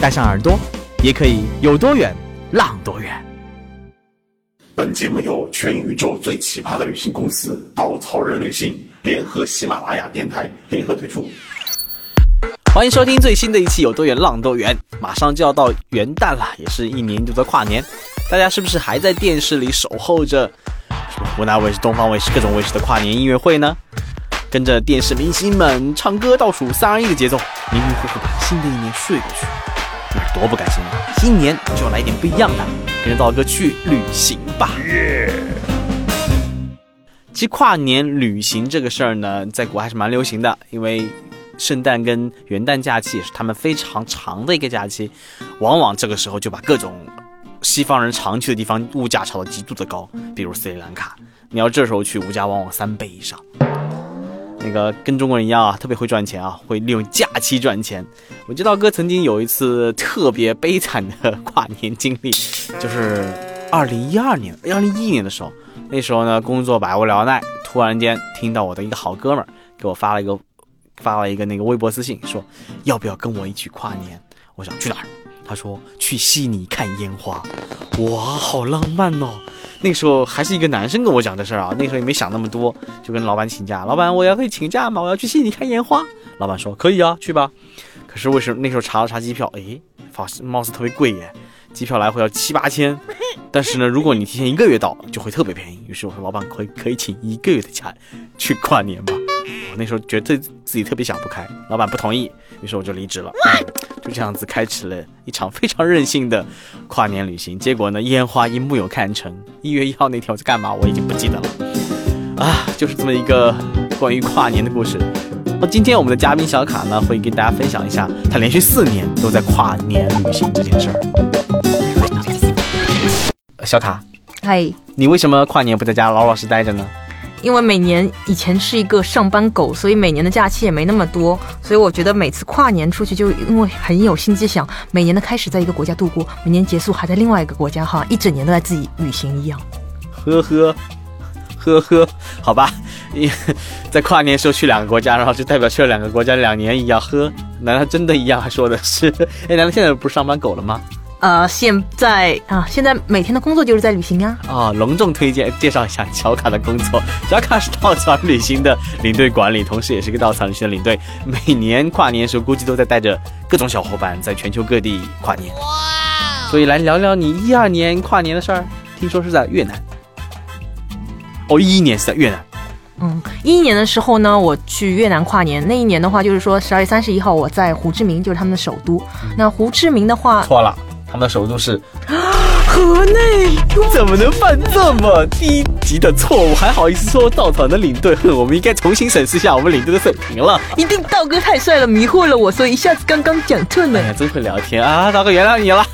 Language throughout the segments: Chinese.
带上耳朵。也可以有多远，浪多远。本节目由全宇宙最奇葩的旅行公司稻草人旅行联合喜马拉雅电台联合推出。欢迎收听最新的一期《有多远浪多远》。马上就要到元旦了，也是一年一度的跨年，大家是不是还在电视里守候着什么湖南卫视、东方卫视各种卫视的跨年音乐会呢？跟着电视明星们唱歌倒数三二一的节奏，迷迷糊糊把新的一年睡过去。多不甘心！新年就要来点不一样的，跟着道哥去旅行吧。耶其实跨年旅行这个事儿呢，在国还是蛮流行的，因为圣诞跟元旦假期也是他们非常长的一个假期，往往这个时候就把各种西方人常去的地方物价炒到极度的高，比如斯里兰卡，你要这时候去，物价往往三倍以上。那个跟中国人一样啊，特别会赚钱啊，会利用假期赚钱。我知道哥曾经有一次特别悲惨的跨年经历，就是二零一二年、二零一一年的时候，那时候呢工作百无聊赖，突然间听到我的一个好哥们儿给我发了一个发了一个那个微博私信，说要不要跟我一起跨年？我想去哪儿？他说去悉尼看烟花。哇，好浪漫哦！那时候还是一个男生跟我讲这事儿啊，那时候也没想那么多，就跟老板请假。老板，我要可以请假吗？我要去悉尼看烟花。老板说可以啊，去吧。可是为什么那时候查了查机票，哎，发貌似特别贵耶，机票来回要七八千。但是呢，如果你提前一个月到，就会特别便宜。于是我说，老板可以可以请一个月的假去跨年吧。我那时候觉得自己特别想不开，老板不同意，于是我就离职了。就这样子开启了一场非常任性的跨年旅行。结果呢，烟花一木有看成。一月一号那天我在干嘛？我已经不记得了。啊，就是这么一个关于跨年的故事。那今天我们的嘉宾小卡呢，会跟大家分享一下他连续四年都在跨年旅行这件事儿。小卡，嗨，你为什么跨年不在家老老实待着呢？因为每年以前是一个上班狗，所以每年的假期也没那么多，所以我觉得每次跨年出去就因为很有心机，想每年的开始在一个国家度过，每年结束还在另外一个国家，哈，一整年都在自己旅行一样。呵呵，呵呵，好吧，在跨年时候去两个国家，然后就代表去了两个国家两年一样。呵，难道真的一样？还说的是，哎，难道现在不是上班狗了吗？呃，现在啊，现在每天的工作就是在旅行啊。啊，隆重推荐介绍一下小卡的工作。小卡是稻草旅行的领队管理，同时也是个稻草旅行的领队。每年跨年时候，估计都在带着各种小伙伴在全球各地跨年。哇！所以来聊聊你一二年跨年的事儿。听说是在越南。哦，一一年是在越南。嗯，一一年的时候呢，我去越南跨年。那一年的话，就是说十二月三十一号，我在胡志明，就是他们的首都。那胡志明的话，错了。他们的首都是 河内，怎么能犯这么低级的错误？还好意思说稻草的领队？哼，我们应该重新审视一下我们领队的水平了。一定道哥太帅了，迷惑了我，所以一下子刚刚讲错了。哎呀，真会聊天啊！道哥原谅你了。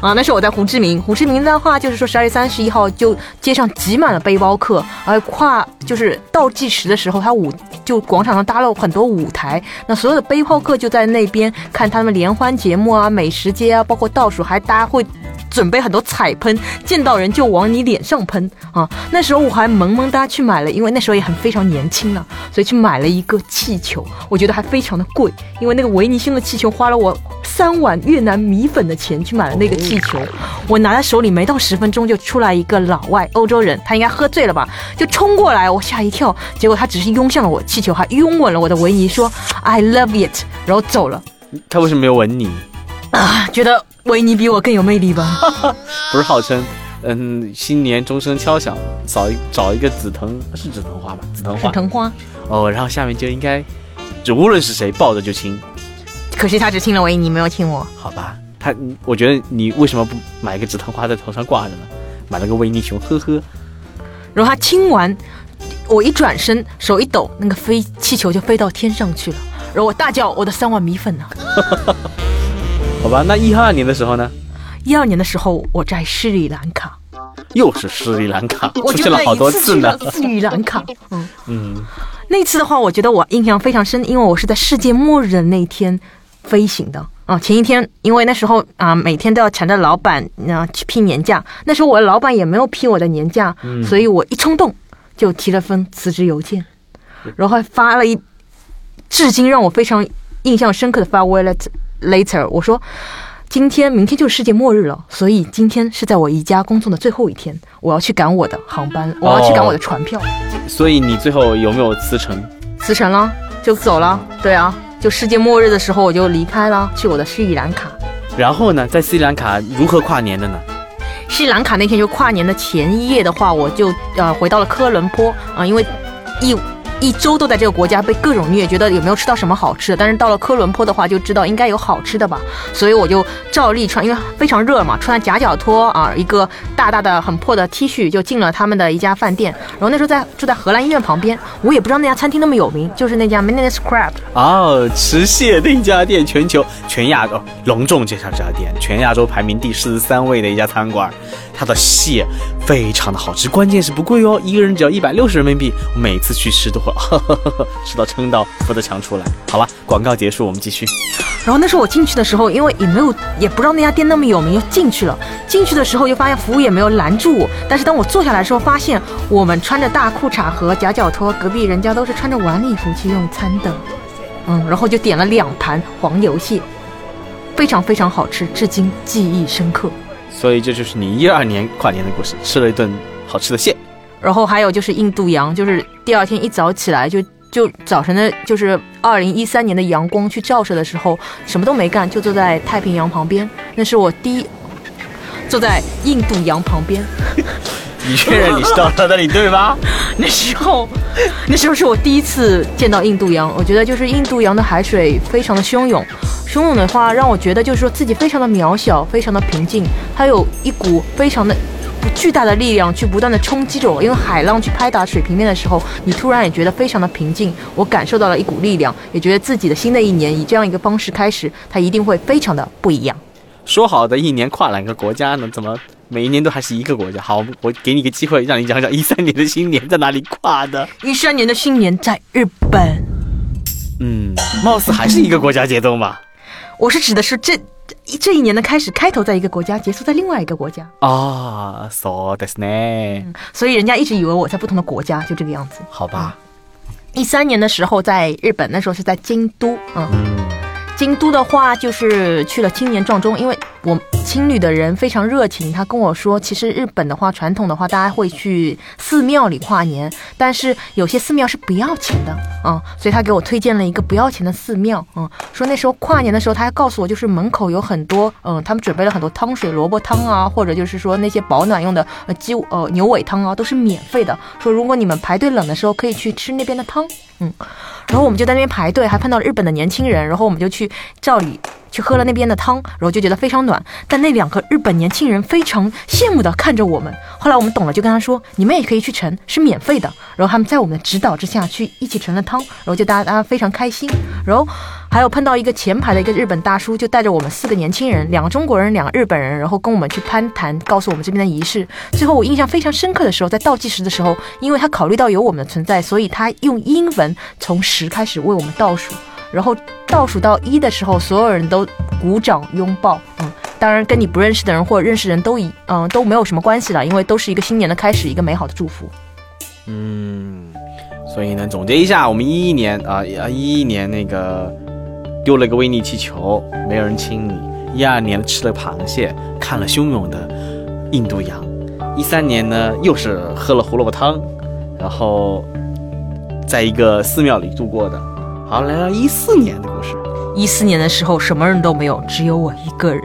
啊，那是我在胡志明。胡志明的话，就是说十二月三十一号就街上挤满了背包客，而跨就是倒计时的时候，他舞就广场上搭了很多舞台，那所有的背包客就在那边看他们联欢节目啊、美食街啊，包括倒数。还大会准备很多彩喷，见到人就往你脸上喷啊！那时候我还萌萌哒去买了，因为那时候也很非常年轻了，所以去买了一个气球，我觉得还非常的贵，因为那个维尼星的气球花了我三碗越南米粉的钱去买了那个气球。我拿在手里没到十分钟就出来一个老外欧洲人，他应该喝醉了吧，就冲过来，我吓一跳，结果他只是拥向了我气球，还拥吻了我的维尼，说 I love it，然后走了。他为什么没有吻你？啊，觉得维尼比我更有魅力吧？不是号称，嗯，新年钟声敲响，找一找一个紫藤，是紫藤花吧？紫藤花，紫藤花。哦，然后下面就应该，就无论是谁抱着就亲。可惜他只亲了维尼，没有亲我。好吧，他，我觉得你为什么不买一个紫藤花在头上挂着呢？买了个维尼熊，呵呵。然后他亲完，我一转身，手一抖，那个飞气球就飞到天上去了。然后我大叫：“我的三碗米粉呢？” 好吧，那一二年的时候呢，一二年的时候，我在斯里兰卡，又是斯里兰卡，出现了好多次呢了。斯里兰卡。嗯，嗯，那次的话，我觉得我印象非常深，因为我是在世界末日的那天飞行的。啊，前一天，因为那时候啊，每天都要缠着老板啊去批年假。那时候我的老板也没有批我的年假，所以我一冲动就提了封辞职邮件，然后还发了一至今让我非常印象深刻的 farewell let- later。我说，今天、明天就是世界末日了，所以今天是在我宜家工作的最后一天，我要去赶我的航班，我要去赶我的船票。所以你最后有没有辞呈？辞呈了，就走了。对啊，就世界末日的时候我就离开了，去我的斯里兰卡。然后呢，在斯里兰卡如何跨年的呢？斯里兰卡那天就跨年的前一夜的话，我就呃回到了科伦坡啊、因为一一周都在这个国家被各种虐，觉得有没有吃到什么好吃的。但是到了科伦坡的话，就知道应该有好吃的吧，所以我就照例穿，因为非常热嘛，穿夹脚拖啊，一个大大的很破的 T 恤就进了他们的一家饭店。然后那时候在住在荷兰医院旁边，我也不知道那家餐厅那么有名，就是那家 Menes Crab。哦，吃蟹的一家店，全球全亚洲隆重介绍这家店，全亚洲排名第四十三位的一家餐馆，它的蟹非常的好吃，关键是不贵哦，一个人只要一百六十人民币，我每次去吃都会 吃到撑到扶着墙出来。好吧，广告结束，我们继续。然后那时候我进去的时候，因为也没有也不知道那家店那么有名，就进去了。进去的时候就发现服务也没有拦住我，但是当我坐下来的时候，发现我们穿着大裤衩和夹脚拖，隔壁人家都是穿着晚礼服去用餐的。嗯，然后就点了两盘黄油蟹，非常非常好吃，至今记忆深刻。所以这就是你一二年跨年的故事，吃了一顿好吃的蟹。然后还有就是印度洋，就是第二天一早起来就就早晨的，就是二零一三年的阳光去照射的时候，什么都没干，就坐在太平洋旁边。那是我第一坐在印度洋旁边，你确认你是到了那里对吧？那时候那时候是我第一次见到印度洋，我觉得就是印度洋的海水非常的汹涌。汹涌的话，让我觉得就是说自己非常的渺小，非常的平静，它有一股非常的巨大的力量去不断的冲击着我，因为海浪去拍打水平面的时候，你突然也觉得非常的平静。我感受到了一股力量，也觉得自己的新的一年以这样一个方式开始，它一定会非常的不一样。说好的一年跨两个国家呢？怎么每一年都还是一个国家？好，我给你个机会，让你讲讲一三年的新年在哪里跨的？一三年的新年在日本，嗯，貌似还是一个国家节奏嘛。我是指的是这这一年的开始，开头在一个国家，结束在另外一个国家，啊，so ですね。所以人家一直以为我在不同的国家，就这个样子。好吧，一三年的时候在日本，那时候是在京都，嗯，嗯，京都的话就是去了青年撞钟，因为 我青旅的人非常热情，他跟我说，其实日本的话，传统的话，大家会去寺庙里跨年，但是有些寺庙是不要钱的，嗯，所以他给我推荐了一个不要钱的寺庙，嗯，说那时候跨年的时候，他还告诉我，就是门口有很多，嗯，他们准备了很多汤水、萝卜汤啊，或者就是说那些保暖用的呃鸡呃牛尾汤啊，都是免费的，说如果你们排队冷的时候，可以去吃那边的汤，嗯。然后我们就在那边排队，还碰到了日本的年轻人，然后我们就去照理去喝了那边的汤，然后就觉得非常暖。但那两个日本年轻人非常羡慕的看着我们。后来我们懂了，就跟他说：“你们也可以去盛，是免费的。”然后他们在我们的指导之下去一起盛了汤，然后就大家大家非常开心。然后还有碰到一个前排的一个日本大叔，就带着我们四个年轻人，两个中国人，两个日本人，然后跟我们去攀谈，告诉我们这边的仪式。最后我印象非常深刻的时候，在倒计时的时候，因为他考虑到有我们的存在，所以他用英文从十开始为我们倒数，然后倒数到一的时候，所有人都鼓掌拥抱。嗯，当然跟你不认识的人或者认识人都一嗯都没有什么关系了，因为都是一个新年的开始，一个美好的祝福。嗯，所以呢，总结一下，我们一一年啊，一一年那个丢了个威尼气球，没有人亲你；一二年吃了螃蟹，看了汹涌的印度洋；一三年呢，又是喝了胡萝卜汤，然后在一个寺庙里度过的。好，来到一四年的故事。一四年的时候，什么人都没有，只有我一个人。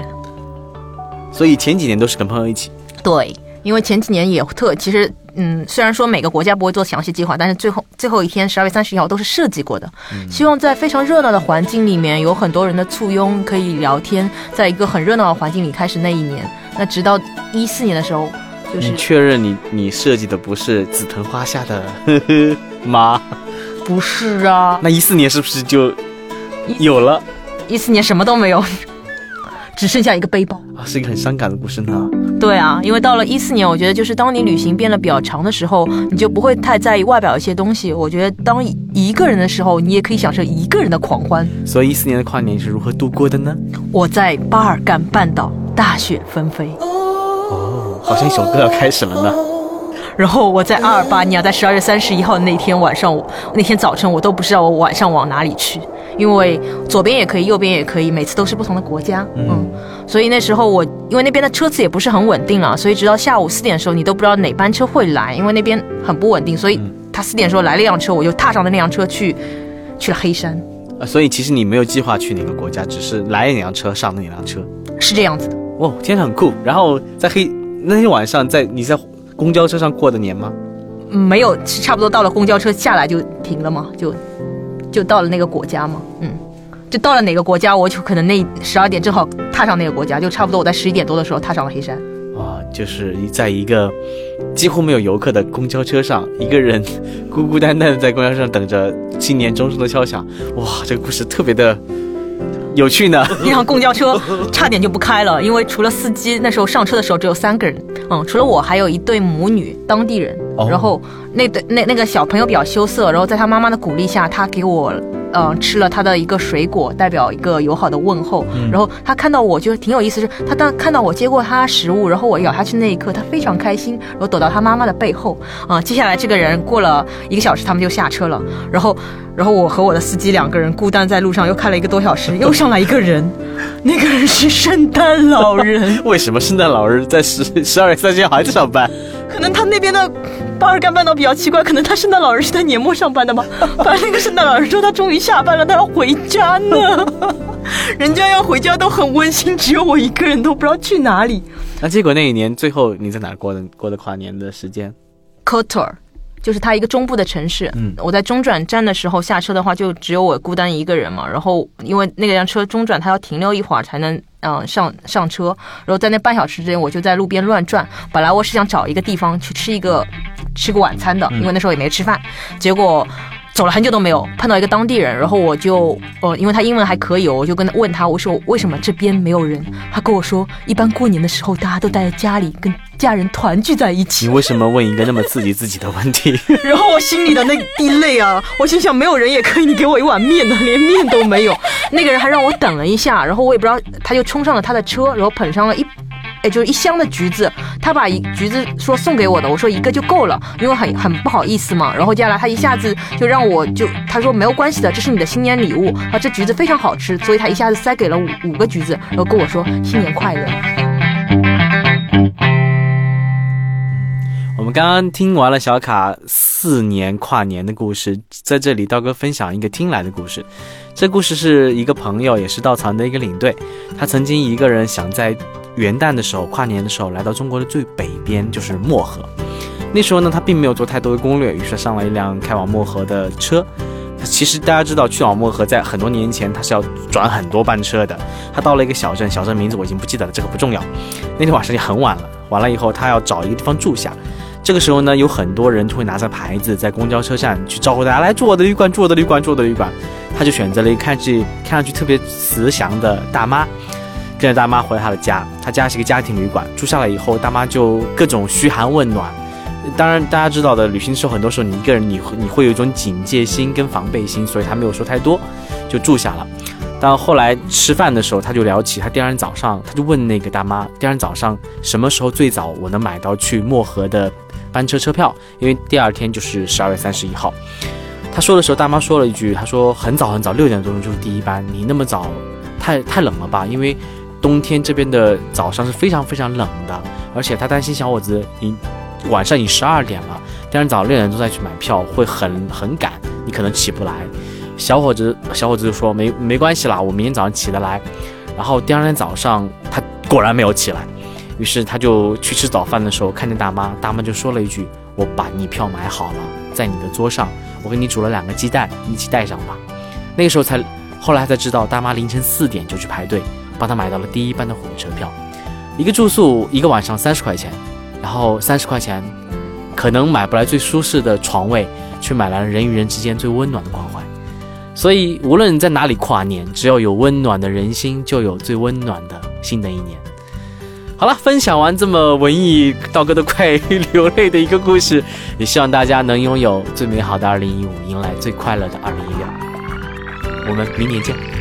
所以前几年都是跟朋友一起。对，因为前几年也特，其实嗯，虽然说每个国家不会做详细计划，但是最后最后一天十二月三十一号都是设计过的。希望在非常热闹的环境里面，有很多人的簇拥，可以聊天，在一个很热闹的环境里开始那一年。那直到一四年的时候，就是你确认你你设计的不是紫藤花下的呵 呵吗？不是啊？那一四年是不是就有了？一四年什么都没有，只剩下一个背包。啊，是一个很伤感的故事呢。对啊，因为到了一四年，我觉得就是当你旅行变得比较长的时候，你就不会太在意外表一些东西。我觉得当一个人的时候，你也可以享受一个人的狂欢。所以一四年的跨年是如何度过的呢？我在巴尔干半岛，大雪纷飞。哦，好像一首歌要开始了呢。然后我在阿尔巴尼亚，在十二月三十一号那天晚上，那天早晨我都不知道我晚上往哪里去，因为左边也可以，右边也可以，每次都是不同的国家。嗯，所以那时候我因为那边的车次也不是很稳定了，所以直到下午四点的时候，你都不知道哪班车会来，因为那边很不稳定。所以他四点时候来了一辆车，我就踏上了那辆车去去了黑山。啊，所以其实你没有计划去哪个国家，只是来了那辆车，上了那辆车，是这样子的。哇，天很酷。然后在黑那天晚上，在你在。公交车上过的年吗？没有，差不多到了公交车下来就停了嘛，就就到了那个国家嘛，嗯，就到了哪个国家，我就可能那十二点正好踏上那个国家，就差不多我在十一点多的时候踏上了黑山。啊，就是在一个几乎没有游客的公交车上，一个人孤孤单单的在公交车上等着新年钟声的敲响。哇，这个故事特别的。有趣呢，那辆公交车差点就不开了，因为除了司机，那时候上车的时候只有三个人，嗯，除了我还有一对母女，当地人，然后那对那那个小朋友比较羞涩，然后在他妈妈的鼓励下，他给我。嗯，吃了他的一个水果，代表一个友好的问候。然后他看到我，就挺有意思，是他当看到我接过他食物，然后我咬下去那一刻，他非常开心，然后躲到他妈妈的背后。啊，接下来这个人过了一个小时，他们就下车了。然后，然后我和我的司机两个人孤单在路上，又开了一个多小时，又上来一个人，那个人是圣诞老人。为什么圣诞老人在十十二月三十一号还在上班？可能他那边的。巴尔干半岛比较奇怪，可能他圣诞老人是在年末上班的吧？反正那个圣诞老人说他终于下班了，他要回家呢。人家要回家都很温馨，只有我一个人都不知道去哪里。那结果那一年最后你在哪过的过的跨年的时间 k o t o r 就是它一个中部的城市。嗯，我在中转站的时候下车的话，就只有我孤单一个人嘛。然后因为那辆车中转，它要停留一会儿才能嗯上上车。然后在那半小时之间，我就在路边乱转。本来我是想找一个地方去吃一个吃个晚餐的，因为那时候也没吃饭。结果。走了很久都没有碰到一个当地人，然后我就，呃，因为他英文还可以，我就跟他问他，我说为什么这边没有人？他跟我说，一般过年的时候大家都待在家里，跟家人团聚在一起。你为什么问一个那么刺激自己的问题？然后我心里的那滴泪啊，我心想没有人也可以，你给我一碗面呢，连面都没有。那个人还让我等了一下，然后我也不知道，他就冲上了他的车，然后捧上了一。哎，就是一箱的橘子，他把一橘子说送给我的，我说一个就够了，因为很很不好意思嘛。然后接下来他一下子就让我就他说没有关系的，这是你的新年礼物啊，这橘子非常好吃，所以他一下子塞给了五五个橘子，然后跟我说新年快乐。我们刚刚听完了小卡四年跨年的故事，在这里道哥分享一个听来的故事。这故事是一个朋友，也是稻草人的一个领队，他曾经一个人想在。元旦的时候，跨年的时候，来到中国的最北边，就是漠河。那时候呢，他并没有做太多的攻略，于是上了一辆开往漠河的车。其实大家知道，去往漠河在很多年前，他是要转很多班车的。他到了一个小镇，小镇名字我已经不记得了，这个不重要。那天晚上也很晚了，完了以后，他要找一个地方住下。这个时候呢，有很多人就会拿着牌子在公交车站去招呼大家来住我的旅馆，住我的旅馆，住我的旅馆。他就选择了一个看去看上去特别慈祥的大妈。跟着大妈回了他的家，他家是一个家庭旅馆。住下来以后，大妈就各种嘘寒问暖。当然，大家知道的，旅行的时候，很多时候你一个人，你你会有一种警戒心跟防备心，所以他没有说太多，就住下了。但后来吃饭的时候，他就聊起他第二天早上，他就问那个大妈，第二天早上什么时候最早我能买到去漠河的班车车票？因为第二天就是十二月三十一号。他说的时候，大妈说了一句，他说很早很早，六点钟就是第一班，你那么早，太太冷了吧？因为冬天这边的早上是非常非常冷的，而且他担心小伙子，你晚上已十二点了，第二天早上六点钟再去买票会很很赶，你可能起不来。小伙子小伙子就说没没关系啦，我明天早上起得来。然后第二天早上他果然没有起来，于是他就去吃早饭的时候看见大妈，大妈就说了一句：“我把你票买好了，在你的桌上，我给你煮了两个鸡蛋，一起带上吧。”那个时候才后来才知道，大妈凌晨四点就去排队。帮他买到了第一班的火车票，一个住宿一个晚上三十块钱，然后三十块钱可能买不来最舒适的床位，却买来了人与人之间最温暖的关怀。所以无论在哪里跨年，只要有温暖的人心，就有最温暖的新的一年。好了，分享完这么文艺，道哥都快流泪的一个故事，也希望大家能拥有最美好的2015，迎来最快乐的2016。我们明年见。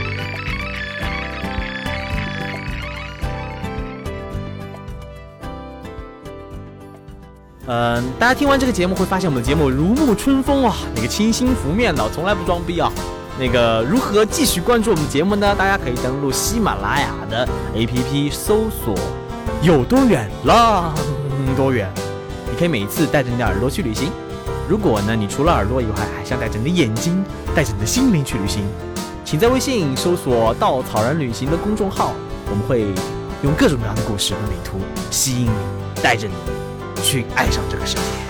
嗯，大家听完这个节目会发现我们的节目如沐春风啊，那个清新拂面的，从来不装逼啊。那个如何继续关注我们节目呢？大家可以登录喜马拉雅的 APP 搜索。有多远？浪多远？你可以每一次带着你的耳朵去旅行。如果呢，你除了耳朵以外，还想带着你的眼睛，带着你的心灵去旅行，请在微信搜索“稻草人旅行”的公众号，我们会用各种各样的故事和旅途吸引你，带着你去爱上这个世界。